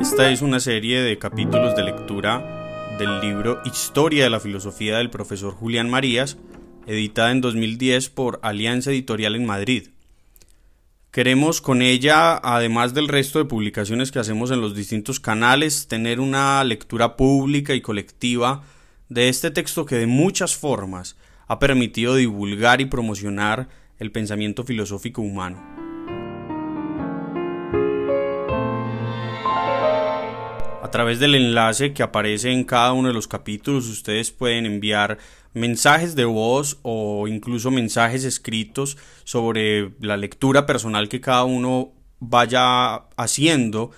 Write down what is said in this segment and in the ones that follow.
Esta es una serie de capítulos de lectura del libro Historia de la Filosofía del profesor Julián Marías, editada en 2010 por Alianza Editorial en Madrid. Queremos con ella, además del resto de publicaciones que hacemos en los distintos canales, tener una lectura pública y colectiva de este texto que de muchas formas ha permitido divulgar y promocionar el pensamiento filosófico humano. Través del enlace que aparece en cada uno de los capítulos ustedes pueden enviar mensajes de voz o incluso mensajes escritos sobre la lectura personal que cada uno vaya haciendo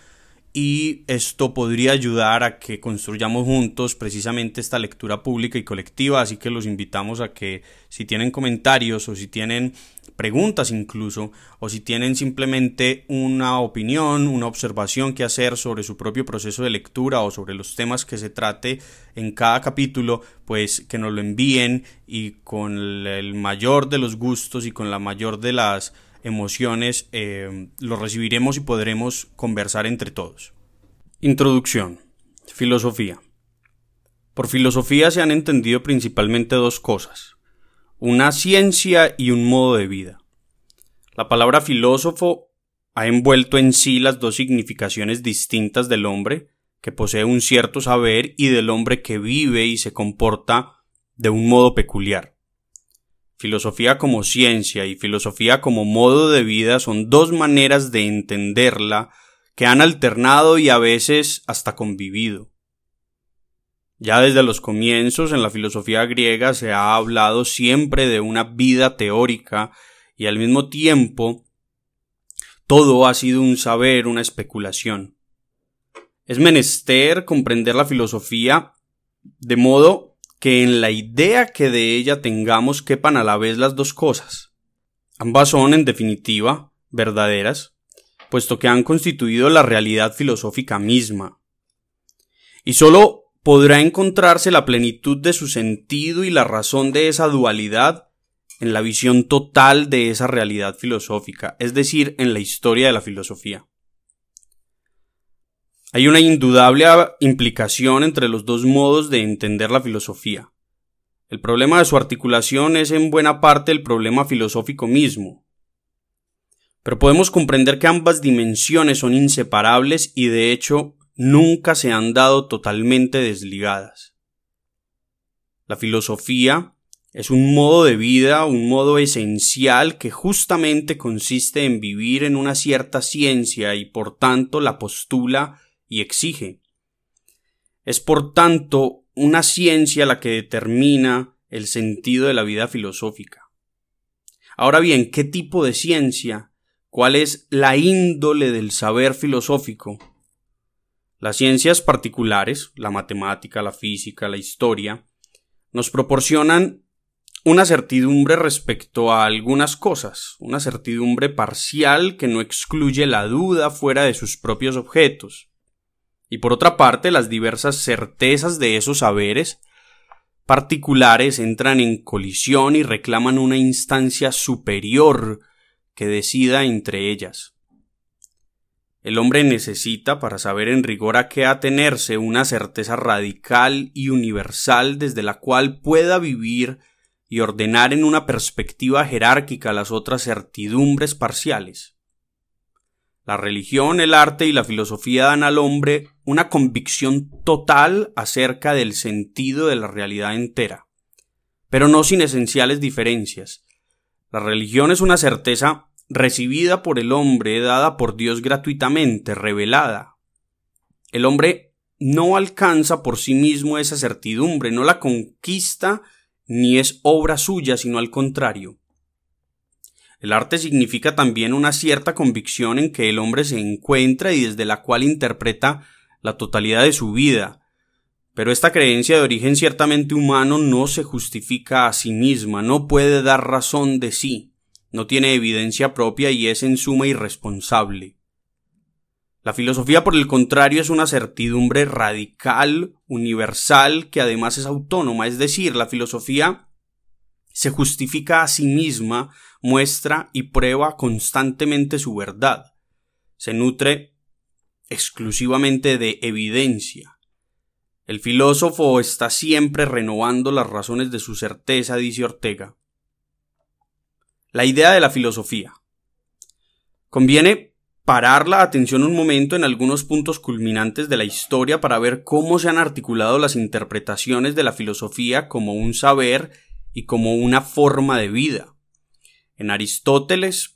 y esto podría ayudar a que construyamos juntos precisamente esta lectura pública y colectiva, así que los invitamos a que si tienen comentarios o si tienen preguntas incluso, o si tienen simplemente una opinión, una observación que hacer sobre su propio proceso de lectura o sobre los temas que se trate en cada capítulo, pues que nos lo envíen y con el mayor de los gustos y con la mayor de las emociones, eh, lo recibiremos y podremos conversar entre todos. Introducción. Filosofía. Por filosofía se han entendido principalmente dos cosas, una ciencia y un modo de vida. La palabra filósofo ha envuelto en sí las dos significaciones distintas del hombre, que posee un cierto saber, y del hombre que vive y se comporta de un modo peculiar. Filosofía como ciencia y filosofía como modo de vida son dos maneras de entenderla que han alternado y a veces hasta convivido. Ya desde los comienzos en la filosofía griega se ha hablado siempre de una vida teórica y al mismo tiempo todo ha sido un saber, una especulación. Es menester comprender la filosofía de modo que en la idea que de ella tengamos quepan a la vez las dos cosas. Ambas son, en definitiva, verdaderas, puesto que han constituido la realidad filosófica misma. Y sólo podrá encontrarse la plenitud de su sentido y la razón de esa dualidad en la visión total de esa realidad filosófica, es decir, en la historia de la filosofía. Hay una indudable implicación entre los dos modos de entender la filosofía. El problema de su articulación es en buena parte el problema filosófico mismo. Pero podemos comprender que ambas dimensiones son inseparables y de hecho nunca se han dado totalmente desligadas. La filosofía es un modo de vida, un modo esencial que justamente consiste en vivir en una cierta ciencia y por tanto la postula y exige. Es por tanto una ciencia la que determina el sentido de la vida filosófica. Ahora bien, ¿qué tipo de ciencia? ¿Cuál es la índole del saber filosófico? Las ciencias particulares, la matemática, la física, la historia, nos proporcionan una certidumbre respecto a algunas cosas, una certidumbre parcial que no excluye la duda fuera de sus propios objetos. Y por otra parte, las diversas certezas de esos saberes particulares entran en colisión y reclaman una instancia superior que decida entre ellas. El hombre necesita, para saber en rigor a qué atenerse, una certeza radical y universal desde la cual pueda vivir y ordenar en una perspectiva jerárquica las otras certidumbres parciales. La religión, el arte y la filosofía dan al hombre una convicción total acerca del sentido de la realidad entera, pero no sin esenciales diferencias. La religión es una certeza recibida por el hombre, dada por Dios gratuitamente, revelada. El hombre no alcanza por sí mismo esa certidumbre, no la conquista ni es obra suya, sino al contrario. El arte significa también una cierta convicción en que el hombre se encuentra y desde la cual interpreta la totalidad de su vida. Pero esta creencia de origen ciertamente humano no se justifica a sí misma, no puede dar razón de sí, no tiene evidencia propia y es en suma irresponsable. La filosofía, por el contrario, es una certidumbre radical, universal, que además es autónoma, es decir, la filosofía se justifica a sí misma, muestra y prueba constantemente su verdad. Se nutre exclusivamente de evidencia. El filósofo está siempre renovando las razones de su certeza, dice Ortega. La idea de la filosofía. Conviene parar la atención un momento en algunos puntos culminantes de la historia para ver cómo se han articulado las interpretaciones de la filosofía como un saber y como una forma de vida. En Aristóteles,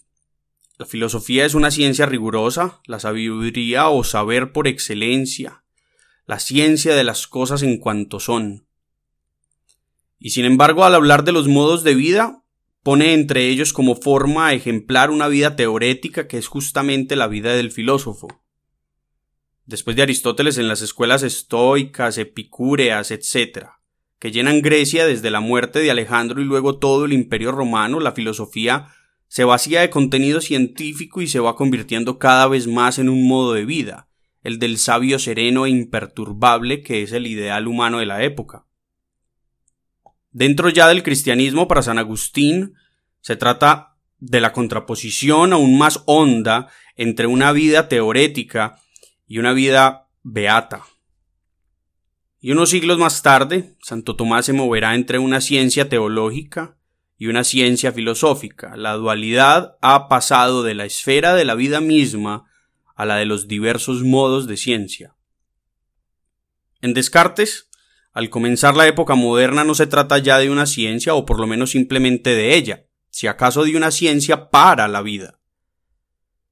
la filosofía es una ciencia rigurosa, la sabiduría o saber por excelencia, la ciencia de las cosas en cuanto son. Y sin embargo, al hablar de los modos de vida, pone entre ellos como forma ejemplar una vida teorética que es justamente la vida del filósofo. Después de Aristóteles en las escuelas estoicas, epicúreas, etc., que llenan Grecia desde la muerte de Alejandro y luego todo el imperio romano, la filosofía se vacía de contenido científico y se va convirtiendo cada vez más en un modo de vida, el del sabio sereno e imperturbable que es el ideal humano de la época. Dentro ya del cristianismo, para San Agustín, se trata de la contraposición aún más honda entre una vida teorética y una vida beata. Y unos siglos más tarde, Santo Tomás se moverá entre una ciencia teológica y una ciencia filosófica. La dualidad ha pasado de la esfera de la vida misma a la de los diversos modos de ciencia. En Descartes, al comenzar la época moderna no se trata ya de una ciencia o por lo menos simplemente de ella, si acaso de una ciencia para la vida.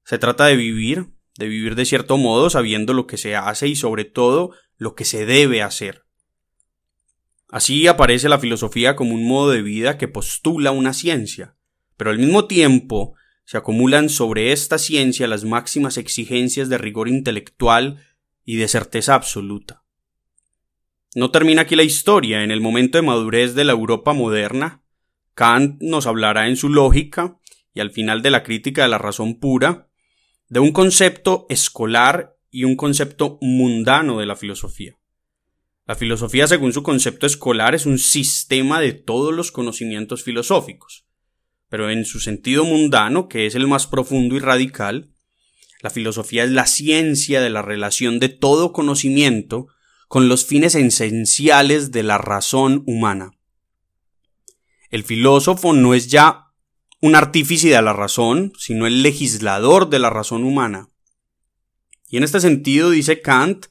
Se trata de vivir, de vivir de cierto modo sabiendo lo que se hace y sobre todo lo que se debe hacer. Así aparece la filosofía como un modo de vida que postula una ciencia, pero al mismo tiempo se acumulan sobre esta ciencia las máximas exigencias de rigor intelectual y de certeza absoluta. No termina aquí la historia. En el momento de madurez de la Europa moderna, Kant nos hablará en su lógica y al final de la crítica de la razón pura de un concepto escolar y un concepto mundano de la filosofía. La filosofía, según su concepto escolar, es un sistema de todos los conocimientos filosóficos. Pero en su sentido mundano, que es el más profundo y radical, la filosofía es la ciencia de la relación de todo conocimiento con los fines esenciales de la razón humana. El filósofo no es ya un artífice de la razón, sino el legislador de la razón humana. Y en este sentido, dice Kant,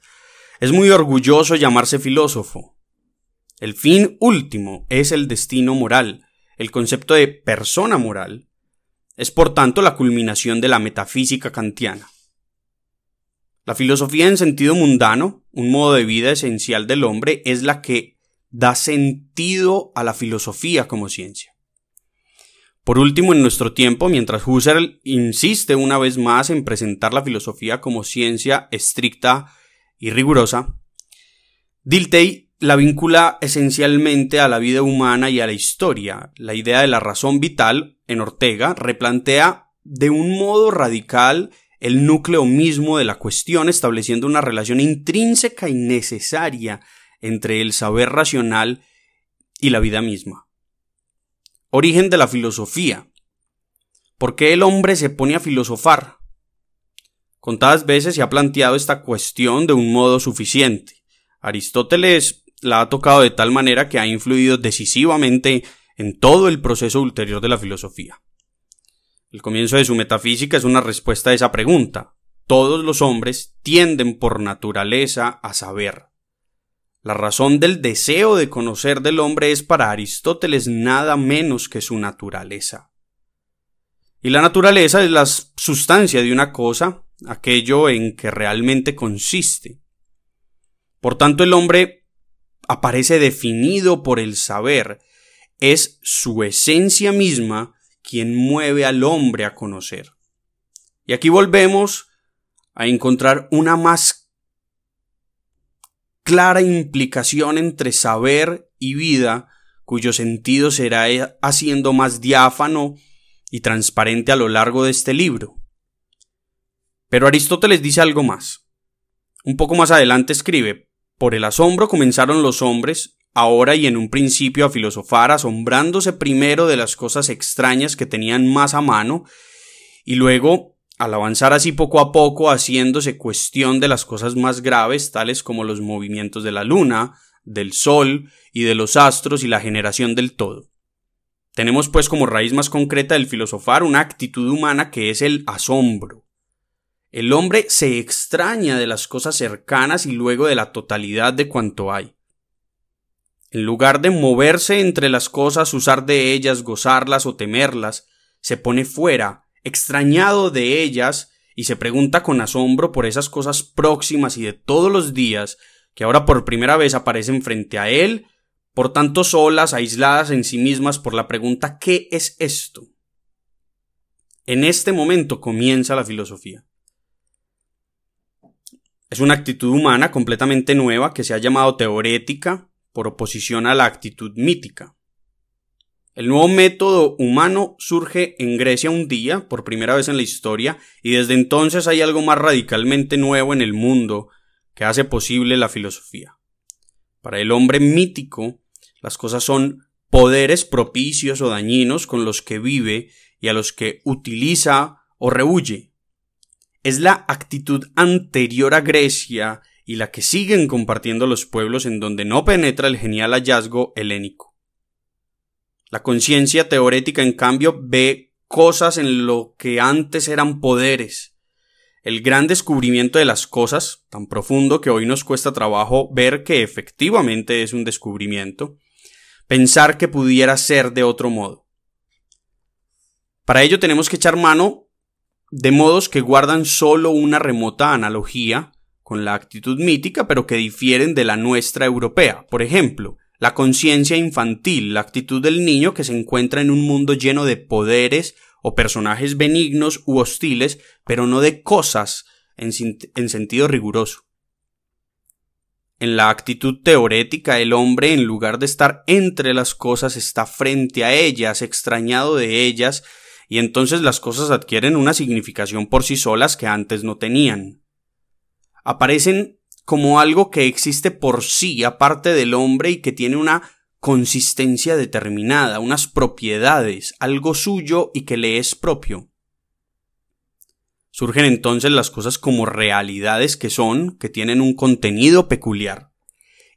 es muy orgulloso llamarse filósofo. El fin último es el destino moral. El concepto de persona moral es por tanto la culminación de la metafísica kantiana. La filosofía en sentido mundano, un modo de vida esencial del hombre, es la que da sentido a la filosofía como ciencia. Por último, en nuestro tiempo, mientras Husserl insiste una vez más en presentar la filosofía como ciencia estricta y rigurosa, Dilthey la vincula esencialmente a la vida humana y a la historia. La idea de la razón vital, en Ortega, replantea de un modo radical el núcleo mismo de la cuestión, estableciendo una relación intrínseca y necesaria entre el saber racional y la vida misma. Origen de la filosofía. ¿Por qué el hombre se pone a filosofar? Contadas veces se ha planteado esta cuestión de un modo suficiente. Aristóteles la ha tocado de tal manera que ha influido decisivamente en todo el proceso ulterior de la filosofía. El comienzo de su metafísica es una respuesta a esa pregunta. Todos los hombres tienden por naturaleza a saber. La razón del deseo de conocer del hombre es para Aristóteles nada menos que su naturaleza. Y la naturaleza es la sustancia de una cosa, aquello en que realmente consiste. Por tanto, el hombre aparece definido por el saber, es su esencia misma quien mueve al hombre a conocer. Y aquí volvemos a encontrar una más clara implicación entre saber y vida, cuyo sentido será haciendo más diáfano y transparente a lo largo de este libro. Pero Aristóteles dice algo más. Un poco más adelante escribe, por el asombro comenzaron los hombres, ahora y en un principio a filosofar, asombrándose primero de las cosas extrañas que tenían más a mano, y luego, al avanzar así poco a poco, haciéndose cuestión de las cosas más graves, tales como los movimientos de la luna, del sol y de los astros y la generación del todo. Tenemos pues como raíz más concreta del filosofar una actitud humana que es el asombro. El hombre se extraña de las cosas cercanas y luego de la totalidad de cuanto hay. En lugar de moverse entre las cosas, usar de ellas, gozarlas o temerlas, se pone fuera, extrañado de ellas, y se pregunta con asombro por esas cosas próximas y de todos los días que ahora por primera vez aparecen frente a él por tanto solas, aisladas en sí mismas por la pregunta ¿qué es esto? En este momento comienza la filosofía. Es una actitud humana completamente nueva que se ha llamado teorética por oposición a la actitud mítica. El nuevo método humano surge en Grecia un día, por primera vez en la historia, y desde entonces hay algo más radicalmente nuevo en el mundo que hace posible la filosofía. Para el hombre mítico, las cosas son poderes propicios o dañinos con los que vive y a los que utiliza o rehuye. Es la actitud anterior a Grecia y la que siguen compartiendo los pueblos en donde no penetra el genial hallazgo helénico. La conciencia teorética, en cambio, ve cosas en lo que antes eran poderes. El gran descubrimiento de las cosas, tan profundo que hoy nos cuesta trabajo ver que efectivamente es un descubrimiento, pensar que pudiera ser de otro modo. Para ello tenemos que echar mano de modos que guardan solo una remota analogía con la actitud mítica, pero que difieren de la nuestra europea. Por ejemplo, la conciencia infantil, la actitud del niño que se encuentra en un mundo lleno de poderes o personajes benignos u hostiles, pero no de cosas en, en sentido riguroso. En la actitud teorética, el hombre, en lugar de estar entre las cosas, está frente a ellas, extrañado de ellas, y entonces las cosas adquieren una significación por sí solas que antes no tenían. Aparecen como algo que existe por sí, aparte del hombre, y que tiene una consistencia determinada, unas propiedades, algo suyo y que le es propio. Surgen entonces las cosas como realidades que son, que tienen un contenido peculiar.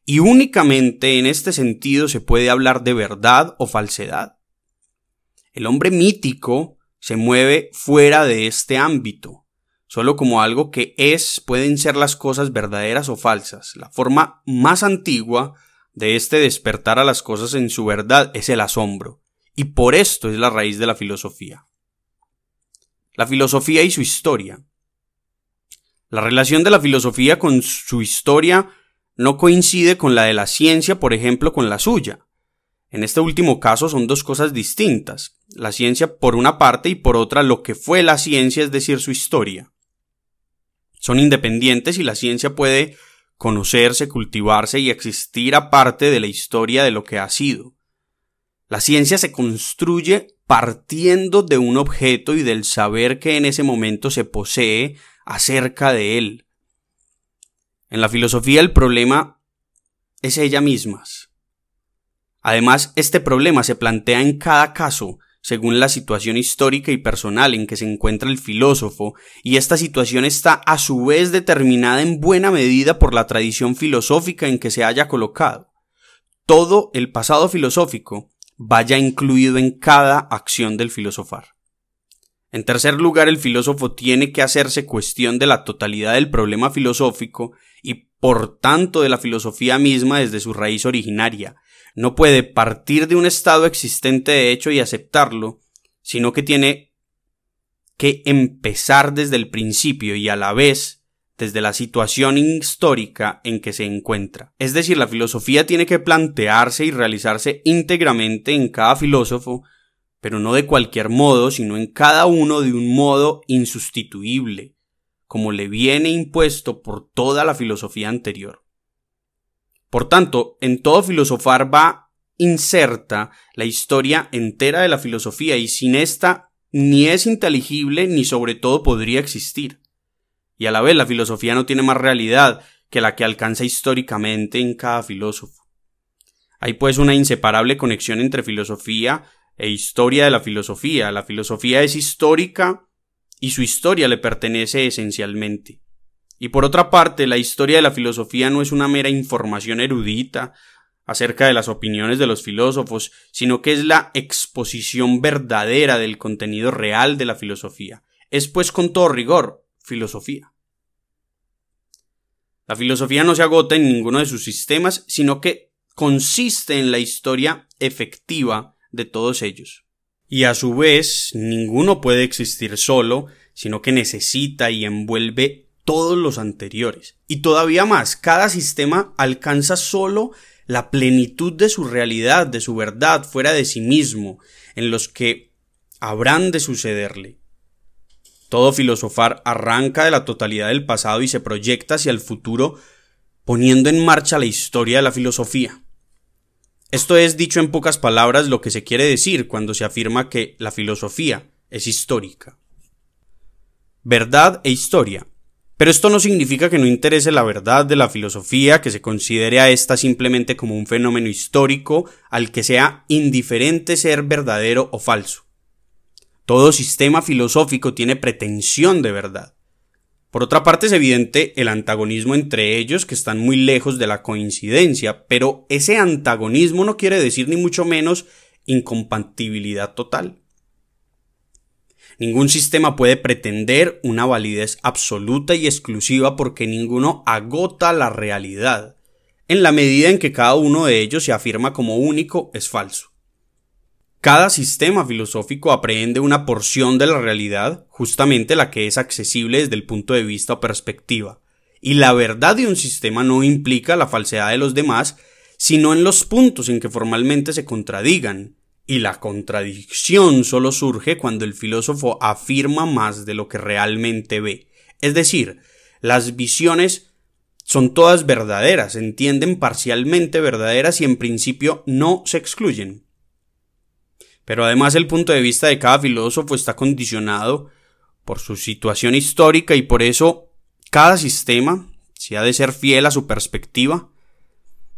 Y únicamente en este sentido se puede hablar de verdad o falsedad. El hombre mítico se mueve fuera de este ámbito. Solo como algo que es pueden ser las cosas verdaderas o falsas. La forma más antigua de este despertar a las cosas en su verdad es el asombro. Y por esto es la raíz de la filosofía la filosofía y su historia. La relación de la filosofía con su historia no coincide con la de la ciencia, por ejemplo, con la suya. En este último caso son dos cosas distintas. La ciencia por una parte y por otra lo que fue la ciencia, es decir, su historia. Son independientes y la ciencia puede conocerse, cultivarse y existir aparte de la historia de lo que ha sido. La ciencia se construye partiendo de un objeto y del saber que en ese momento se posee acerca de él. En la filosofía el problema es ella misma. Además, este problema se plantea en cada caso según la situación histórica y personal en que se encuentra el filósofo, y esta situación está a su vez determinada en buena medida por la tradición filosófica en que se haya colocado. Todo el pasado filosófico vaya incluido en cada acción del filosofar. En tercer lugar, el filósofo tiene que hacerse cuestión de la totalidad del problema filosófico y por tanto de la filosofía misma desde su raíz originaria. No puede partir de un estado existente de hecho y aceptarlo, sino que tiene que empezar desde el principio y a la vez desde la situación histórica en que se encuentra. Es decir, la filosofía tiene que plantearse y realizarse íntegramente en cada filósofo, pero no de cualquier modo, sino en cada uno de un modo insustituible, como le viene impuesto por toda la filosofía anterior. Por tanto, en todo filosofar va inserta la historia entera de la filosofía y sin esta ni es inteligible ni sobre todo podría existir. y a la vez la filosofía no tiene más realidad que la que alcanza históricamente en cada filósofo. Hay pues una inseparable conexión entre filosofía e historia de la filosofía. La filosofía es histórica y su historia le pertenece esencialmente. Y por otra parte, la historia de la filosofía no es una mera información erudita acerca de las opiniones de los filósofos, sino que es la exposición verdadera del contenido real de la filosofía. Es pues con todo rigor filosofía. La filosofía no se agota en ninguno de sus sistemas, sino que consiste en la historia efectiva de todos ellos. Y a su vez, ninguno puede existir solo, sino que necesita y envuelve todos los anteriores. Y todavía más, cada sistema alcanza solo la plenitud de su realidad, de su verdad, fuera de sí mismo, en los que habrán de sucederle. Todo filosofar arranca de la totalidad del pasado y se proyecta hacia el futuro, poniendo en marcha la historia de la filosofía. Esto es, dicho en pocas palabras, lo que se quiere decir cuando se afirma que la filosofía es histórica. Verdad e historia. Pero esto no significa que no interese la verdad de la filosofía, que se considere a ésta simplemente como un fenómeno histórico al que sea indiferente ser verdadero o falso. Todo sistema filosófico tiene pretensión de verdad. Por otra parte es evidente el antagonismo entre ellos que están muy lejos de la coincidencia, pero ese antagonismo no quiere decir ni mucho menos incompatibilidad total. Ningún sistema puede pretender una validez absoluta y exclusiva porque ninguno agota la realidad. En la medida en que cada uno de ellos se afirma como único, es falso. Cada sistema filosófico aprehende una porción de la realidad, justamente la que es accesible desde el punto de vista o perspectiva. Y la verdad de un sistema no implica la falsedad de los demás, sino en los puntos en que formalmente se contradigan. Y la contradicción solo surge cuando el filósofo afirma más de lo que realmente ve. Es decir, las visiones son todas verdaderas, entienden parcialmente verdaderas y en principio no se excluyen. Pero además el punto de vista de cada filósofo está condicionado por su situación histórica y por eso cada sistema, si ha de ser fiel a su perspectiva,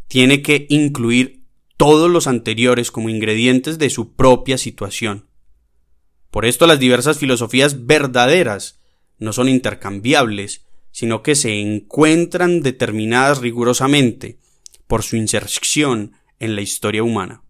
tiene que incluir todos los anteriores como ingredientes de su propia situación. Por esto las diversas filosofías verdaderas no son intercambiables, sino que se encuentran determinadas rigurosamente por su inserción en la historia humana.